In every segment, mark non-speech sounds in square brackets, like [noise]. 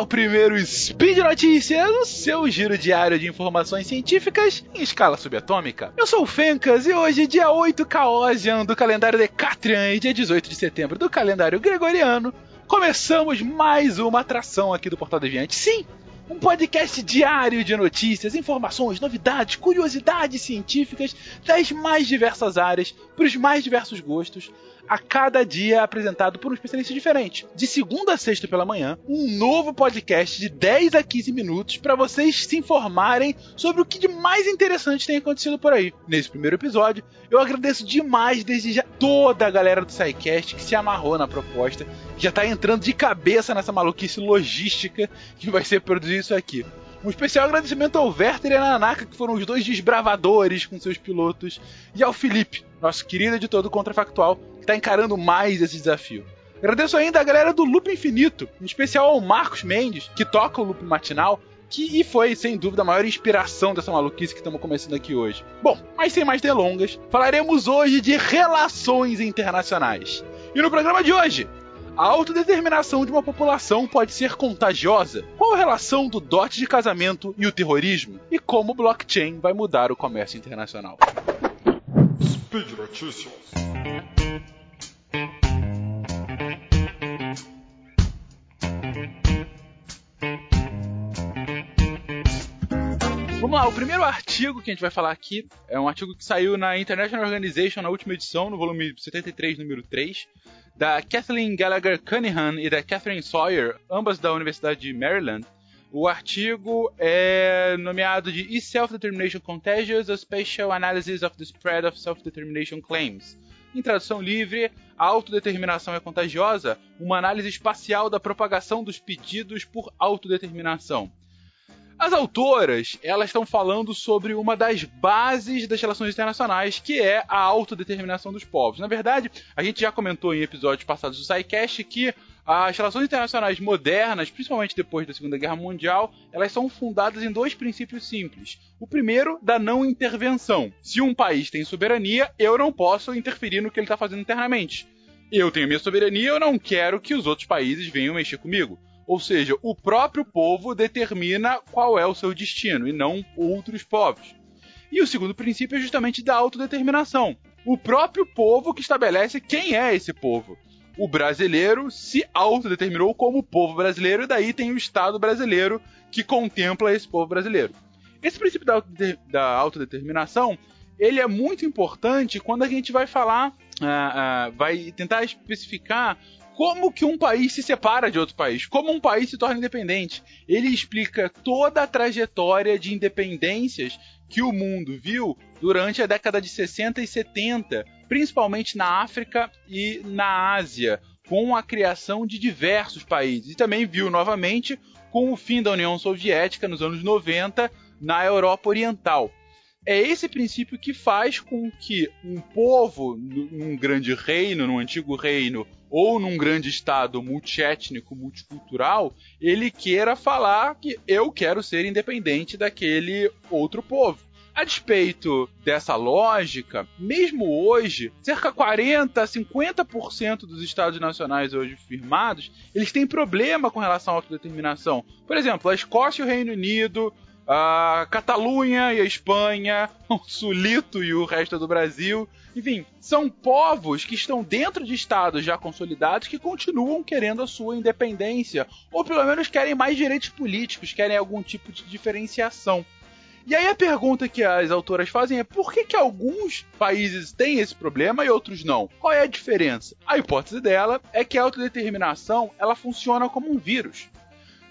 ao primeiro Speed Notícias, o seu giro diário de informações científicas em escala subatômica. Eu sou o Fencas e hoje, dia 8 Caosian do calendário Decatrian e dia 18 de setembro do calendário Gregoriano, começamos mais uma atração aqui do Portal Deviante. Sim, um podcast diário de notícias, informações, novidades, curiosidades científicas das mais diversas áreas, para os mais diversos gostos, a cada dia apresentado por um especialista diferente. De segunda a sexta pela manhã, um novo podcast de 10 a 15 minutos para vocês se informarem sobre o que de mais interessante tem acontecido por aí. Nesse primeiro episódio, eu agradeço demais desde já toda a galera do SciCast que se amarrou na proposta, que já tá entrando de cabeça nessa maluquice logística que vai ser produzir isso aqui. Um especial agradecimento ao Werther e a Nanaka, que foram os dois desbravadores com seus pilotos, e ao Felipe, nosso querido editor do Contrafactual, que está encarando mais esse desafio. Agradeço ainda a galera do Loop Infinito, em especial ao Marcos Mendes, que toca o Loop Matinal, que foi, sem dúvida, a maior inspiração dessa maluquice que estamos começando aqui hoje. Bom, mas sem mais delongas, falaremos hoje de relações internacionais. E no programa de hoje, a autodeterminação de uma população pode ser contagiosa? Qual a relação do dote de casamento e o terrorismo? E como o blockchain vai mudar o comércio internacional? Speed Notícias. Vamos lá, o primeiro artigo que a gente vai falar aqui é um artigo que saiu na International Organization na última edição, no volume 73, número 3, da Kathleen Gallagher Cunningham e da Catherine Sawyer, ambas da Universidade de Maryland. O artigo é nomeado de Is Self-Determination Contagious? A Special Analysis of the Spread of Self-Determination Claims. Em tradução livre, a autodeterminação é contagiosa? Uma análise espacial da propagação dos pedidos por autodeterminação. As autoras, elas estão falando sobre uma das bases das relações internacionais, que é a autodeterminação dos povos. Na verdade, a gente já comentou em episódios passados do SciCast que as relações internacionais modernas, principalmente depois da Segunda Guerra Mundial, elas são fundadas em dois princípios simples. O primeiro, da não intervenção. Se um país tem soberania, eu não posso interferir no que ele está fazendo internamente. Eu tenho minha soberania, eu não quero que os outros países venham mexer comigo. Ou seja, o próprio povo determina qual é o seu destino e não outros povos. E o segundo princípio é justamente da autodeterminação. O próprio povo que estabelece quem é esse povo. O brasileiro se autodeterminou como povo brasileiro, e daí tem o Estado brasileiro que contempla esse povo brasileiro. Esse princípio da, autodeterminação ele é muito importante quando a gente vai falar, uh, uh, vai tentar especificar como que um país se separa de outro país, como um país se torna independente. Ele explica toda a trajetória de independências que o mundo viu durante a década de 60 e 70, principalmente na África e na Ásia, com a criação de diversos países. E também viu novamente com o fim da União Soviética nos anos 90 na Europa Oriental. É esse princípio que faz com que um povo, num grande reino, num antigo reino, ou num grande estado multiétnico, multicultural, ele queira falar que eu quero ser independente daquele outro povo. A despeito dessa lógica, mesmo hoje, cerca de 40 a 50% dos estados nacionais hoje firmados, eles têm problema com relação à autodeterminação. Por exemplo, a Escócia e o Reino Unido, a Catalunha e a Espanha, [laughs] o Sulito e o resto do Brasil. Enfim, são povos que estão dentro de estados já consolidados que continuam querendo a sua independência, ou pelo menos querem mais direitos políticos, querem algum tipo de diferenciação. E aí a pergunta que as autoras fazem é por que, que alguns países têm esse problema e outros não? Qual é a diferença? A hipótese dela é que a autodeterminação ela funciona como um vírus.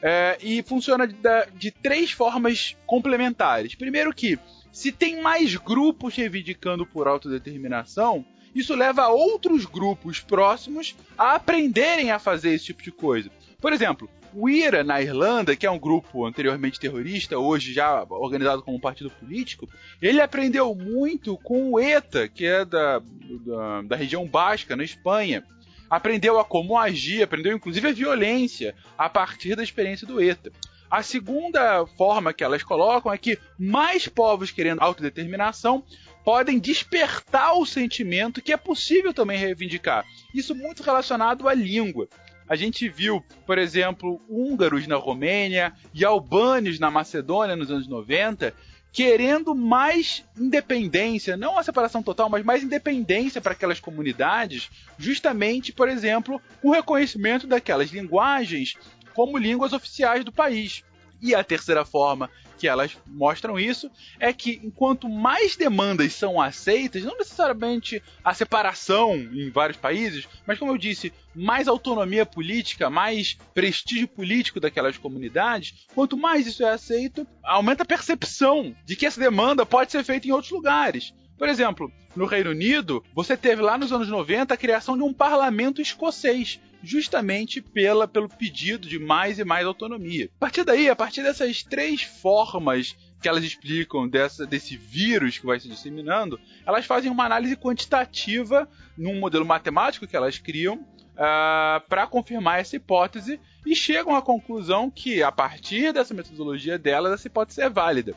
É, e funciona de, de três formas complementares. Primeiro que, se tem mais grupos reivindicando por autodeterminação, isso leva outros grupos próximos a aprenderem a fazer esse tipo de coisa. Por exemplo, o IRA na Irlanda, que é um grupo anteriormente terrorista, hoje já organizado como um partido político, ele aprendeu muito com o ETA, que é da, da, da região basca, na Espanha aprendeu a como agir, aprendeu inclusive a violência a partir da experiência do ETA. A segunda forma que elas colocam é que mais povos querendo autodeterminação podem despertar o sentimento que é possível também reivindicar. Isso muito relacionado à língua. A gente viu, por exemplo, húngaros na Romênia e albânios na Macedônia nos anos 90 querendo mais independência, não a separação total, mas mais independência para aquelas comunidades, justamente, por exemplo, o reconhecimento daquelas linguagens como línguas oficiais do país. E a terceira forma que elas mostram isso é que enquanto mais demandas são aceitas, não necessariamente a separação em vários países, mas como eu disse, mais autonomia política, mais prestígio político daquelas comunidades, quanto mais isso é aceito, aumenta a percepção de que essa demanda pode ser feita em outros lugares. Por exemplo, no Reino Unido, você teve lá nos anos 90 a criação de um parlamento escocês, justamente pela, pelo pedido de mais e mais autonomia. A partir daí, a partir dessas três formas que elas explicam dessa, desse vírus que vai se disseminando, elas fazem uma análise quantitativa num modelo matemático que elas criam uh, ah, para confirmar essa hipótese e chegam à conclusão que, a partir dessa metodologia delas, essa hipótese é válida.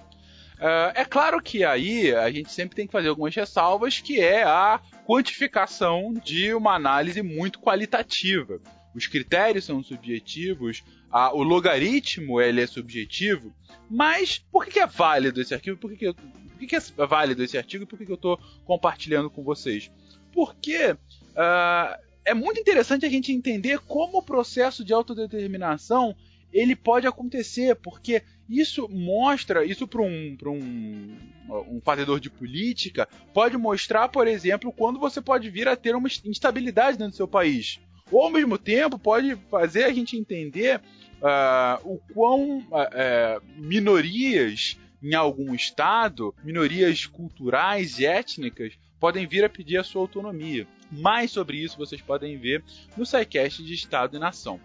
Uh, é claro que aí a gente sempre tem que fazer algumas ressalvas, que é a quantificação de uma análise muito qualitativa. Os critérios são subjetivos, a, o logaritmo ele é subjetivo, mas por que, que é válido esse arquivo? Por que, que, por que, que é válido esse artigo por que, que eu estou compartilhando com vocês? Porque uh, é muito interessante a gente entender como o processo de autodeterminação ele pode acontecer, porque isso mostra, isso para um, um, um fazedor de política, pode mostrar, por exemplo, quando você pode vir a ter uma instabilidade dentro do seu país. Ou ao mesmo tempo pode fazer a gente entender uh, o quão uh, minorias em algum estado, minorias culturais e étnicas, podem vir a pedir a sua autonomia. Mais sobre isso vocês podem ver no SciCast de Estado e Nação.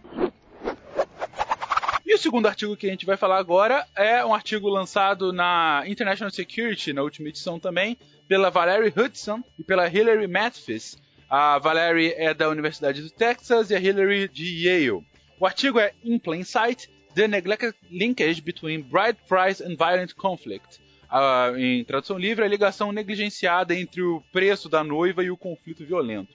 O segundo artigo que a gente vai falar agora é um artigo lançado na International Security, na última edição também, pela Valerie Hudson e pela Hilary Mathis. A Valerie é da Universidade do Texas e a Hilary de Yale. O artigo é In Plain Sight: The Neglected Linkage Between Bride Price and Violent Conflict. Uh, em tradução livre, a ligação negligenciada entre o preço da noiva e o conflito violento.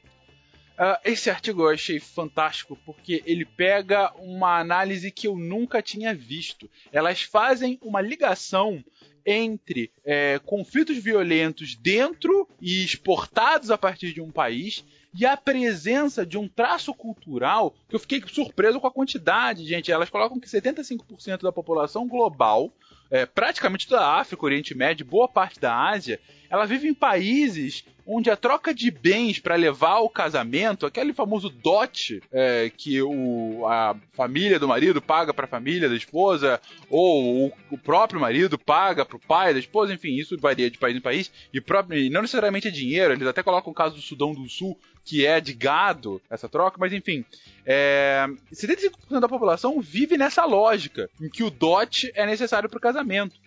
Uh, esse artigo eu achei fantástico porque ele pega uma análise que eu nunca tinha visto. Elas fazem uma ligação entre é, conflitos violentos dentro e exportados a partir de um país e a presença de um traço cultural que eu fiquei surpreso com a quantidade, gente. Elas colocam que 75% da população global, é, praticamente toda a África, Oriente Médio, boa parte da Ásia, ela vive em países onde a troca de bens para levar ao casamento, aquele famoso dote é, que o, a família do marido paga para a família da esposa, ou o, o próprio marido paga para o pai da esposa, enfim, isso varia de país em país, e, próprio, e não necessariamente é dinheiro, eles até colocam o caso do Sudão do Sul, que é de gado, essa troca, mas enfim, é, 75% da população vive nessa lógica, em que o dote é necessário para o casamento.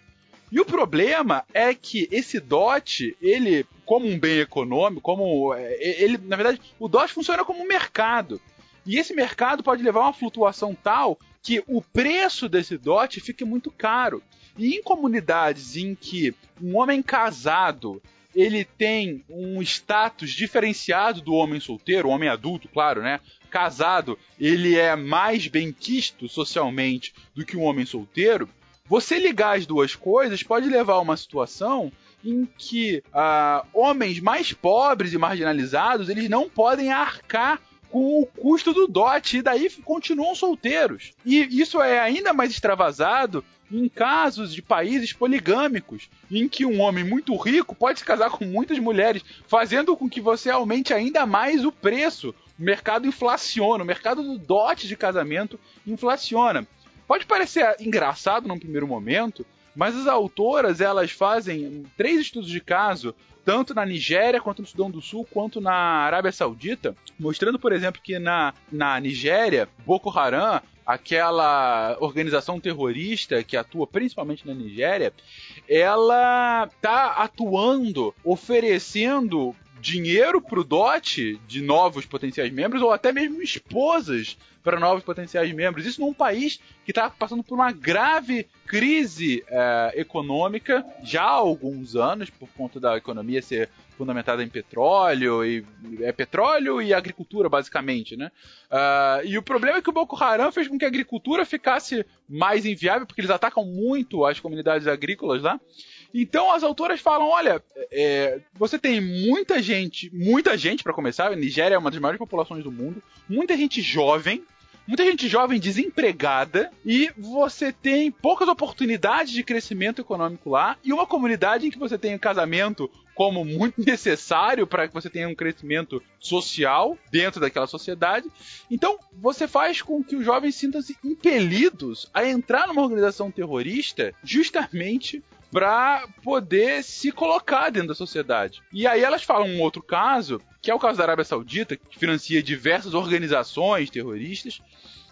E o problema é que esse DOT, ele, como um bem econômico, como. É, ele, na verdade, o DOT funciona como um mercado. E esse mercado pode levar a uma flutuação tal que o preço desse DOT fique muito caro. E em comunidades em que um homem casado ele tem um status diferenciado do homem solteiro, homem adulto, claro, né? Casado, ele é mais bem quisto socialmente do que um homem solteiro. Você ligar as duas coisas pode levar a uma situação em que uh, homens mais pobres e marginalizados eles não podem arcar com o custo do dote e daí continuam solteiros. E isso é ainda mais extravasado em casos de países poligâmicos, em que um homem muito rico pode se casar com muitas mulheres, fazendo com que você aumente ainda mais o preço. O mercado inflaciona, o mercado do dote de casamento inflaciona. Pode parecer engraçado num primeiro momento, mas as autoras elas fazem três estudos de caso, tanto na Nigéria, quanto no Sudão do Sul, quanto na Arábia Saudita, mostrando, por exemplo, que na, na Nigéria, Boko Haram, aquela organização terrorista que atua principalmente na Nigéria, ela está atuando, oferecendo dinheiro pro DOT de novos potenciais membros ou até mesmo esposas para novos potenciais membros. Isso num país que está passando por uma grave crise é, econômica já há alguns anos, por conta da economia ser fundamentada em petróleo, e é petróleo e agricultura, basicamente, né? Uh, e o problema é que o Boko Haram fez com que a agricultura ficasse mais inviável, porque eles atacam muito as comunidades agrícolas lá. Então as autoras falam: olha, é, você tem muita gente, muita gente para começar, a Nigéria é uma das maiores populações do mundo, muita gente jovem, muita gente jovem desempregada e você tem poucas oportunidades de crescimento econômico lá e uma comunidade em que você tem um casamento como muito [laughs] necessário para que você tenha um crescimento social dentro daquela sociedade. Então, você faz com que os jovens sintam-se impelidos a entrar numa organização terrorista justamente para poder se colocar dentro da sociedade. E aí elas falam um outro caso, que é o caso da Arábia Saudita, que financia diversas organizações terroristas,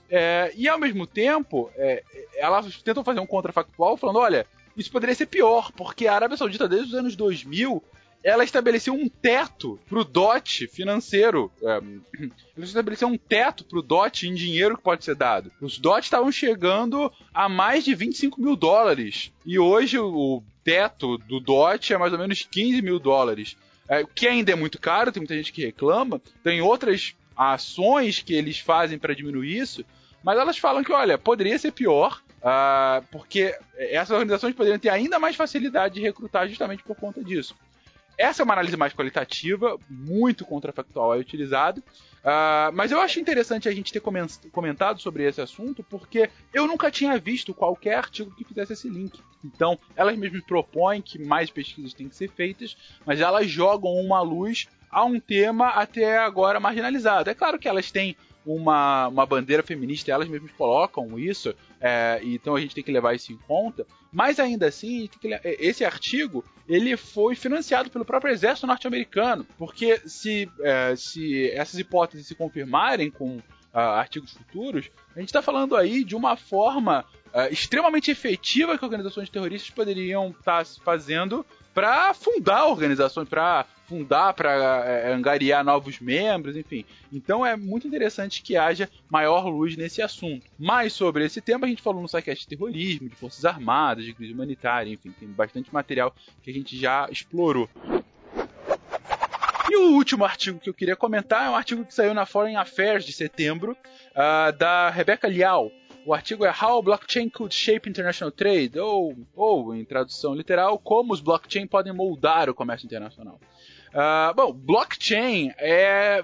é, e ao mesmo tempo, é, elas tentam fazer um contrafactual falando: olha, isso poderia ser pior, porque a Arábia Saudita, desde os anos 2000, ela estabeleceu um teto pro DOT financeiro. É, [clears throat] ela estabeleceu um teto pro DOT em dinheiro que pode ser dado. Os DOT estavam chegando a mais de 25 mil dólares. E hoje o teto do DOT é mais ou menos 15 mil dólares. É, que ainda é muito caro, tem muita gente que reclama. Tem outras ações que eles fazem para diminuir isso. Mas elas falam que, olha, poderia ser pior. Uh, porque essas organizações poderiam ter ainda mais facilidade de recrutar justamente por conta disso. Essa é uma análise mais qualitativa, muito contrafactual é utilizado. Uh, mas eu acho interessante a gente ter comentado sobre esse assunto, porque eu nunca tinha visto qualquer artigo que fizesse esse link. Então, elas mesmas propõem que mais pesquisas têm que ser feitas, mas elas jogam uma luz a um tema até agora marginalizado. É claro que elas têm uma, uma bandeira feminista, elas mesmas colocam isso, é, então a gente tem que levar isso em conta. Mas ainda assim, que, esse artigo ele foi financiado pelo próprio exército norte-americano, porque se, é, se essas hipóteses se confirmarem com uh, artigos futuros, a gente está falando aí de uma forma uh, extremamente efetiva que organizações terroristas poderiam estar tá fazendo para fundar organizações, para fundar, para é, angariar novos membros, enfim. Então é muito interessante que haja maior luz nesse assunto. Mais sobre esse tema a gente falou no site de terrorismo, de forças armadas, de crise humanitária, enfim, tem bastante material que a gente já explorou. E o último artigo que eu queria comentar é um artigo que saiu na Foreign Affairs de setembro, uh, da Rebecca Liao. O artigo é How Blockchain Could Shape International Trade, ou, ou, em tradução literal, como os blockchain podem moldar o comércio internacional. Uh, bom, blockchain é.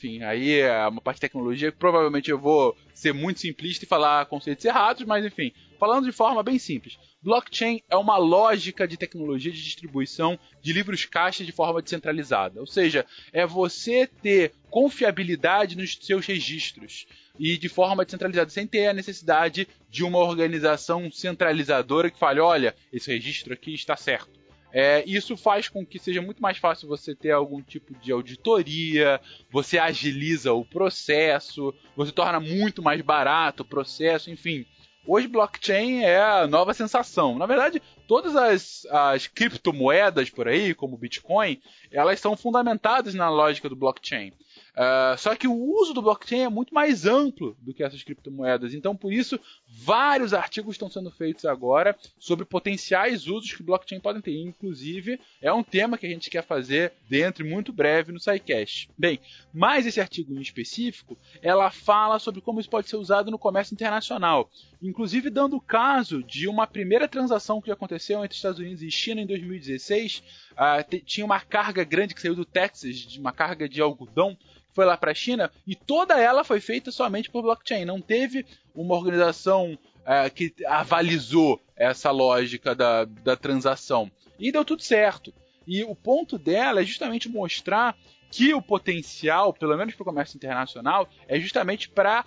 Enfim, aí é uma parte de tecnologia que provavelmente eu vou ser muito simplista e falar conceitos errados, mas enfim, falando de forma bem simples. Blockchain é uma lógica de tecnologia de distribuição de livros caixa de forma descentralizada. Ou seja, é você ter confiabilidade nos seus registros e de forma descentralizada, sem ter a necessidade de uma organização centralizadora que fale: olha, esse registro aqui está certo. É, isso faz com que seja muito mais fácil você ter algum tipo de auditoria, você agiliza o processo, você torna muito mais barato o processo, enfim. Hoje blockchain é a nova sensação. Na verdade, todas as, as criptomoedas por aí, como o Bitcoin, elas são fundamentadas na lógica do blockchain. Uh, só que o uso do blockchain é muito mais amplo do que essas criptomoedas. Então, por isso, vários artigos estão sendo feitos agora sobre potenciais usos que blockchain podem ter. Inclusive, é um tema que a gente quer fazer dentro muito breve no SciCast. Bem, mais esse artigo em específico, ela fala sobre como isso pode ser usado no comércio internacional. Inclusive, dando o caso de uma primeira transação que aconteceu entre Estados Unidos e China em 2016. Uh, tinha uma carga grande que saiu do Texas, uma carga de algodão foi lá para a China e toda ela foi feita somente por blockchain. Não teve uma organização é, que avalizou essa lógica da, da transação. E deu tudo certo. E o ponto dela é justamente mostrar que o potencial, pelo menos para o comércio internacional, é justamente para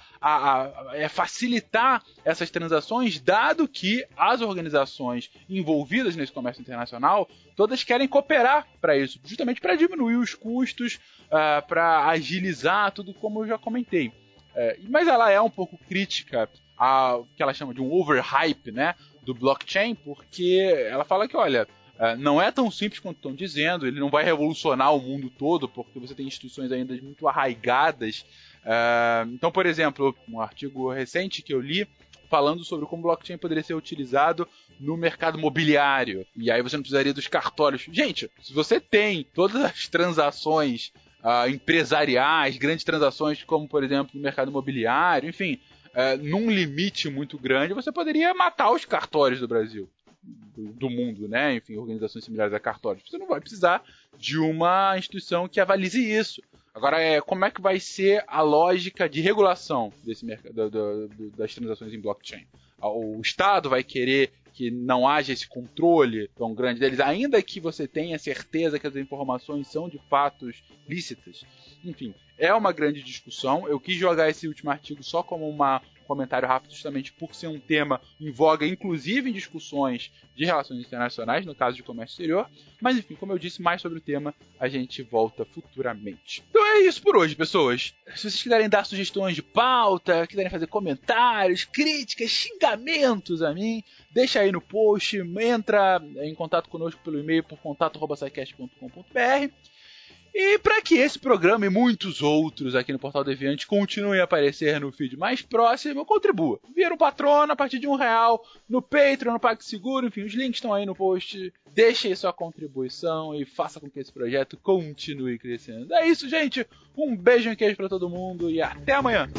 é facilitar essas transações, dado que as organizações envolvidas nesse comércio internacional todas querem cooperar para isso, justamente para diminuir os custos, uh, ah, para agilizar tudo, como eu já comentei. Uh, mas ela é um pouco crítica ao que ela chama de um overhype né, do blockchain, porque ela fala que, olha, Uh, não é tão simples quanto estão dizendo, ele não vai revolucionar o mundo todo, porque você tem instituições ainda muito arraigadas. Uh, então, por exemplo, um artigo recente que eu li falando sobre como o blockchain poderia ser utilizado no mercado mobiliário. E aí você não precisaria dos cartórios. Gente, se você tem todas as transações uh, empresariais, grandes transações, como por exemplo no mercado imobiliário, enfim, num limite muito grande, você poderia matar os cartórios do Brasil. Do, do mundo, né? Enfim, organizações similares a cartórios. Você não vai precisar de uma instituição que avalize isso. Agora, é, como é que vai ser a lógica de regulação desse mercado, do, do, das transações em blockchain? O Estado vai querer que não haja esse controle tão grande deles, ainda que você tenha certeza que as informações são de fatos lícitas. Enfim, é uma grande discussão. Eu quis jogar esse último artigo só como uma comentário rápido, justamente por ser um tema em voga, inclusive em discussões de relações internacionais, no caso de comércio exterior. Mas enfim, como eu disse, mais sobre o tema a gente volta futuramente. Então é isso por hoje, pessoas. Se vocês quiserem dar sugestões de pauta, quiserem fazer comentários, críticas, xingamentos a mim, deixa aí no post, entra em contato conosco pelo e-mail por contato.com.br e para que esse programa e muitos outros aqui no Portal Deviante continuem a aparecer no feed mais próximo, contribua. Vira um patrono a partir de um real no Patreon, no PagSeguro, enfim, os links estão aí no post. Deixe aí sua contribuição e faça com que esse projeto continue crescendo. É isso, gente. Um beijo e queijo para todo mundo e até amanhã.